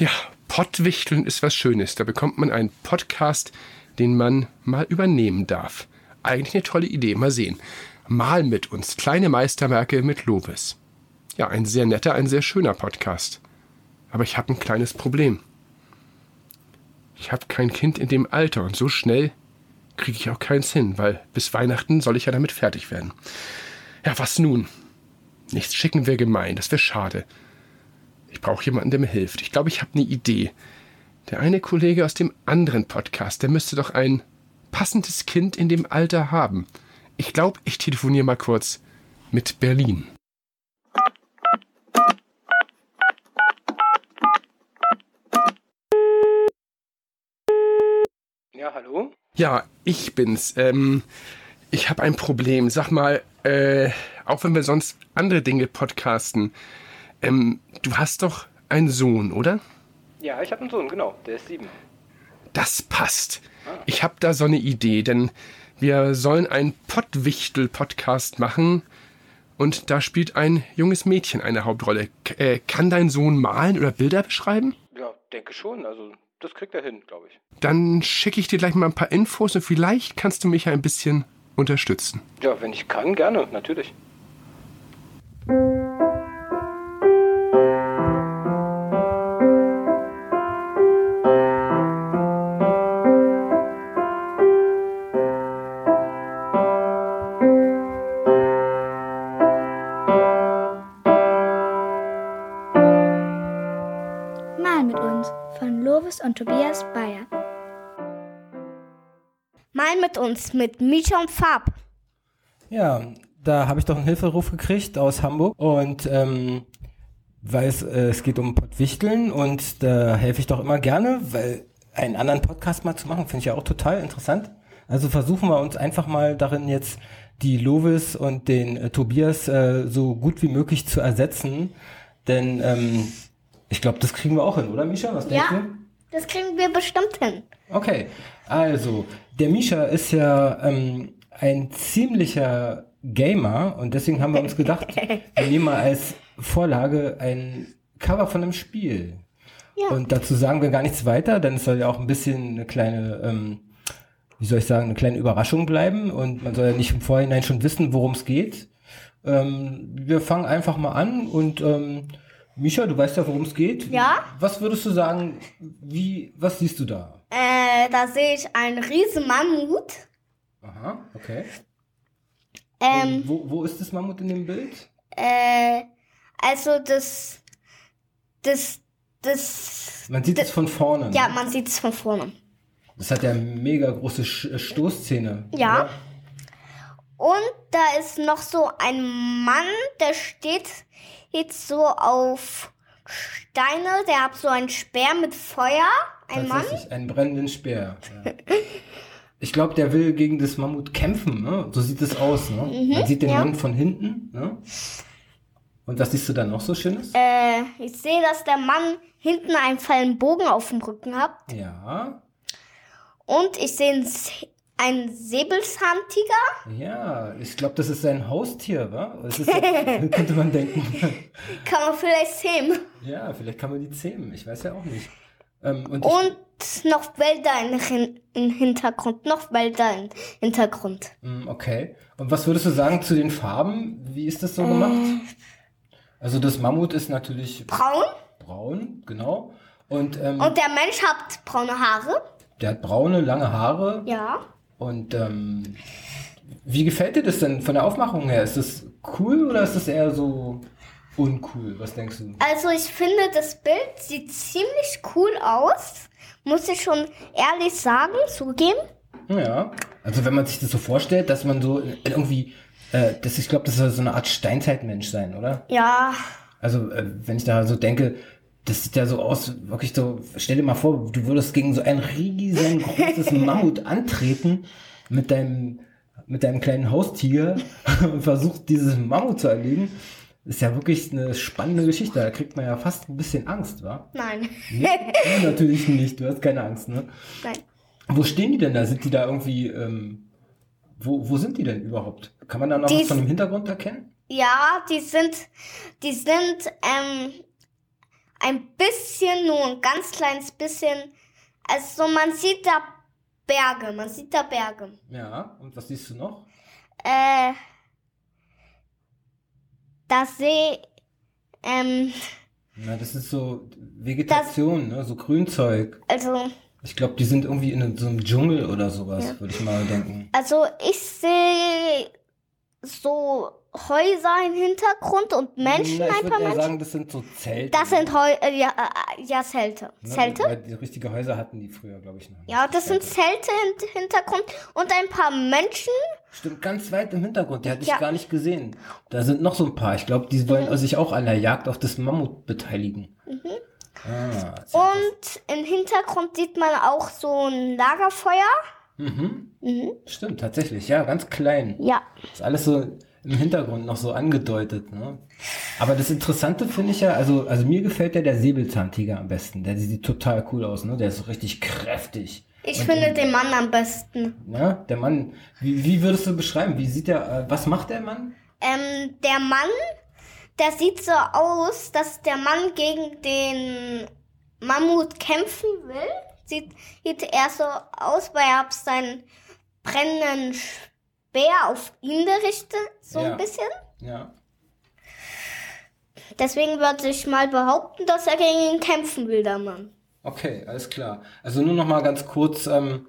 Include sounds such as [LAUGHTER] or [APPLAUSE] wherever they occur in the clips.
Ja, Pottwichteln ist was Schönes. Da bekommt man einen Podcast, den man mal übernehmen darf. Eigentlich eine tolle Idee. Mal sehen. Mal mit uns. Kleine Meisterwerke mit Lovis. Ja, ein sehr netter, ein sehr schöner Podcast. Aber ich habe ein kleines Problem. Ich habe kein Kind in dem Alter und so schnell kriege ich auch keins hin, weil bis Weihnachten soll ich ja damit fertig werden. Ja, was nun? Nichts schicken wäre gemein, das wäre schade. Ich brauche jemanden, der mir hilft. Ich glaube, ich habe eine Idee. Der eine Kollege aus dem anderen Podcast, der müsste doch ein passendes Kind in dem Alter haben. Ich glaube, ich telefoniere mal kurz mit Berlin. Ja, hallo? Ja, ich bin's. Ähm, ich habe ein Problem. Sag mal, äh, auch wenn wir sonst andere Dinge podcasten, ähm, du hast doch einen Sohn, oder? Ja, ich habe einen Sohn, genau. Der ist sieben. Das passt. Ich habe da so eine Idee, denn wir sollen einen Pottwichtel-Podcast machen und da spielt ein junges Mädchen eine Hauptrolle. K äh, kann dein Sohn malen oder Bilder beschreiben? Ja, denke schon. Also, das kriegt er hin, glaube ich. Dann schicke ich dir gleich mal ein paar Infos und vielleicht kannst du mich ein bisschen unterstützen. Ja, wenn ich kann, gerne, natürlich. Mit uns mit Misha und Fab. Ja, da habe ich doch einen Hilferuf gekriegt aus Hamburg und ähm, weil es, äh, es geht um Pottwichteln und da helfe ich doch immer gerne, weil einen anderen Podcast mal zu machen, finde ich ja auch total interessant. Also versuchen wir uns einfach mal darin jetzt die Lovis und den äh, Tobias äh, so gut wie möglich zu ersetzen, denn ähm, ich glaube, das kriegen wir auch hin, oder Misha? Was denkst Ja, du? Das kriegen wir bestimmt hin. Okay, also der Misha ist ja ähm, ein ziemlicher Gamer und deswegen haben wir uns gedacht, [LAUGHS] wir nehmen mal als Vorlage ein Cover von einem Spiel. Ja. Und dazu sagen wir gar nichts weiter, denn es soll ja auch ein bisschen eine kleine, ähm, wie soll ich sagen, eine kleine Überraschung bleiben und man soll ja nicht im Vorhinein schon wissen, worum es geht. Ähm, wir fangen einfach mal an und ähm, Misha, du weißt ja, worum es geht. Ja. Was würdest du sagen, wie, was siehst du da? Äh, da sehe ich einen riesen Mammut. Aha, okay. Ähm, wo, wo ist das Mammut in dem Bild? äh, also das, das, das, Man sieht es von vorne. ja, ne? man sieht es von vorne. Das hat ja mega große Sch- Stoßzähne. Ja. oder? Und da ist noch so ein Mann, der steht jetzt so auf Steine, der hat so einen Speer mit Feuer. Ein Mann? Einen brennenden Speer. Ja. Ich glaube, der will gegen das Mammut kämpfen, ne? So sieht es aus, ne? Man sieht den Mhm, ja. Mann von hinten, ne? Und was siehst du dann noch so Schönes? Äh, ich sehe, dass der Mann hinten einen fallen Bogen auf dem Rücken hat. Ja, Und ich sehe einen Säbelzahntiger. ja. Ich glaube, das ist sein Haustier, wa? Das ist, [LAUGHS] könnte man denken. [LAUGHS] Kann man vielleicht sehen. ja, vielleicht kann man die zähmen. Ich weiß ja auch nicht. Ähm, und Und noch Wälder im Hin- im Hintergrund. Noch Wälder im Hintergrund. Mm, Okay. Und was würdest du sagen zu den Farben? Wie ist das so gemacht? Also das Mammut ist natürlich Braun. braun, genau. Und, ähm, Und der Mensch hat braune Haare. der hat braune, lange Haare. Ja. Und ähm, wie gefällt dir das denn von der Aufmachung her? Ist das cool oder ist das eher so uncool? Was denkst du? Also ich finde, das Bild sieht ziemlich cool aus. Muss ich schon ehrlich sagen, zugeben. Ja. Also wenn man sich das so vorstellt, dass man so irgendwie, äh, das, ich glaube, das soll so eine Art Steinzeitmensch sein, oder? Ja, Also, äh, wenn ich da so denke, das sieht ja so aus, wirklich so, stell dir mal vor, du würdest gegen so ein riesengroßes [LAUGHS] Mammut antreten mit deinem, mit deinem kleinen Haustier und versucht, dieses Mammut zu erlegen. Ist ja wirklich eine spannende Geschichte. Da kriegt man ja fast ein bisschen Angst, wa? nein. Nee, natürlich nicht. Du hast keine Angst, ne? nein. Wo stehen die denn da? Sind die da irgendwie, ähm, wo, wo sind die denn überhaupt? Kann man da noch Die was von dem Hintergrund erkennen? Ja, die sind, die sind, ähm, ein bisschen, nur ein ganz kleines bisschen. Also man sieht da Berge, man sieht da Berge. Ja, und was siehst du noch? Äh, da sehe ähm, Na, das ist so Vegetation, ne? so Grünzeug. also Ich glaube, die sind irgendwie in so einem Dschungel oder sowas, würde ich mal denken. Also ich sehe so Häuser im Hintergrund und Menschen, Na, ich ein paar eher Menschen. sagen, das sind so Zelte. Das sind Heu äh, ja, äh, ja Zelte. ne? Zelte? Weil die richtige Häuser hatten die früher, glaube ich, noch. nicht. Ja, das sind Zelte im Hintergrund und ein paar Menschen. Stimmt, ganz weit im Hintergrund, die hatte ich Ja. Mhm. gar nicht gesehen. Da sind noch so ein paar. Ich glaube, die wollen sich auch an der Jagd auf das Mammut beteiligen. Ah, sehr Und im Hintergrund sieht man auch so ein Lagerfeuer. Mhm. Mhm. Stimmt, tatsächlich, ja, ganz klein. Ja. Ist alles so im Hintergrund noch so angedeutet. Ne? Aber das Interessante finde ich ja, also, also mir gefällt ja der Säbelzahntiger am besten. Der sieht total cool aus, ne? Der ist so richtig kräftig. Ich Und finde im- den Mann am besten. Ja, der Mann, wie, wie würdest du beschreiben? Wie sieht der, äh, was macht der Mann? Ähm, der Mann, der sieht so aus, dass der Mann gegen den Mammut kämpfen will. Sieht, sieht er so aus, weil er seinen brennenden Speer auf ihn gerichtet, so Ja. ein bisschen. Ja. Deswegen würde ich mal behaupten, dass er gegen ihn kämpfen will, der Mann. Okay, alles klar. Also nur noch mal ganz kurz, ähm,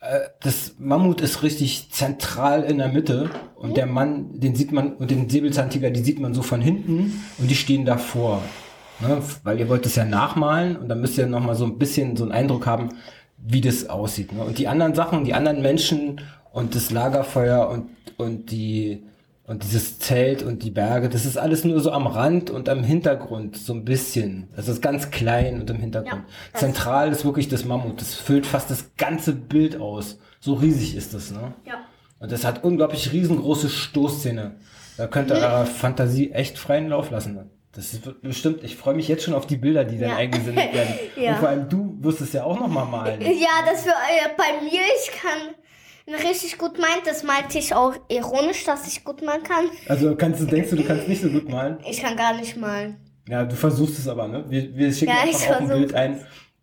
äh, das Mammut ist richtig zentral in der Mitte und der Mann, den sieht man, und den Säbelzahntiger, die sieht man so von hinten und die stehen davor. Ne? Weil ihr wollt es ja nachmalen und dann müsst ihr noch mal so ein bisschen so einen Eindruck haben, wie das aussieht. Ne? Und die anderen Sachen, die anderen Menschen und das Lagerfeuer und, und die und dieses Zelt und die Berge, das ist alles nur so am Rand und am Hintergrund, so ein bisschen. Das ist ganz klein und im Hintergrund. Ja, Zentral ist wirklich das Mammut. Das füllt fast das ganze Bild aus. So riesig ist das, ne? Ja. Und das hat unglaublich riesengroße Stoßzähne. Da könnt ihr eurer Fantasie echt freien Lauf lassen. ne? Das ist bestimmt, ich freue mich jetzt schon auf die Bilder, die dann Ja. eingesendet werden. [LAUGHS] Ja. Und vor allem du wirst es ja auch noch mal malen. Ja, das für äh, bei mir, ich kann richtig gut malen. Das malte ich auch ironisch, dass ich gut malen kann. Also kannst du, denkst du, du kannst nicht so gut malen? Ich kann gar nicht malen. Ja, du versuchst es aber, ne? Wir, wir schicken Ja, einfach auch ein. Bild ein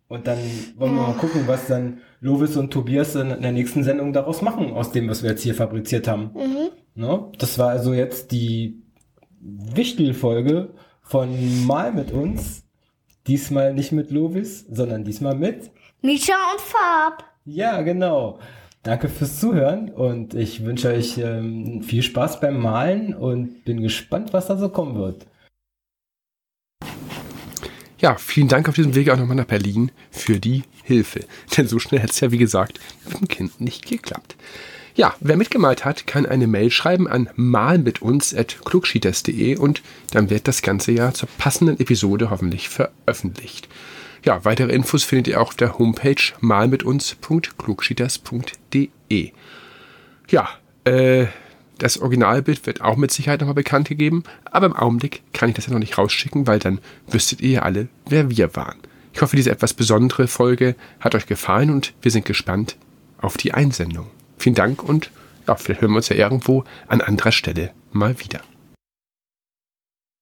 und dann wollen wir mal gucken, was dann Lovis und Tobias in der nächsten Sendung daraus machen, aus dem, was wir jetzt hier fabriziert haben. Mhm. Ne? Das war also jetzt die Wichtelfolge von Mal mit uns. Diesmal nicht mit Lovis, sondern diesmal mit. Misha und Farb. Ja, genau. Danke fürs Zuhören und ich wünsche euch ähm, viel Spaß beim Malen und bin gespannt, was da so kommen wird. Ja, vielen Dank auf diesem Weg auch nochmal nach Berlin für die Hilfe. [LAUGHS] Denn so schnell hat es ja, wie gesagt, mit dem Kind nicht geklappt. Ja, wer mitgemalt hat, kann eine Mail schreiben an malmituns.klugschieters.de und dann wird das Ganze ja zur passenden Episode hoffentlich veröffentlicht. Ja, weitere Infos findet ihr auch auf der Homepage malmituns.klugschieters.de. Ja, äh, das Originalbild wird auch mit Sicherheit nochmal bekannt gegeben, aber im Augenblick kann ich das ja noch nicht rausschicken, weil dann wüsstet ihr ja alle, wer wir waren. Ich hoffe, diese etwas besondere Folge hat euch gefallen und wir sind gespannt auf die Einsendung. Vielen Dank und ja, vielleicht hören wir uns ja irgendwo an anderer Stelle mal wieder.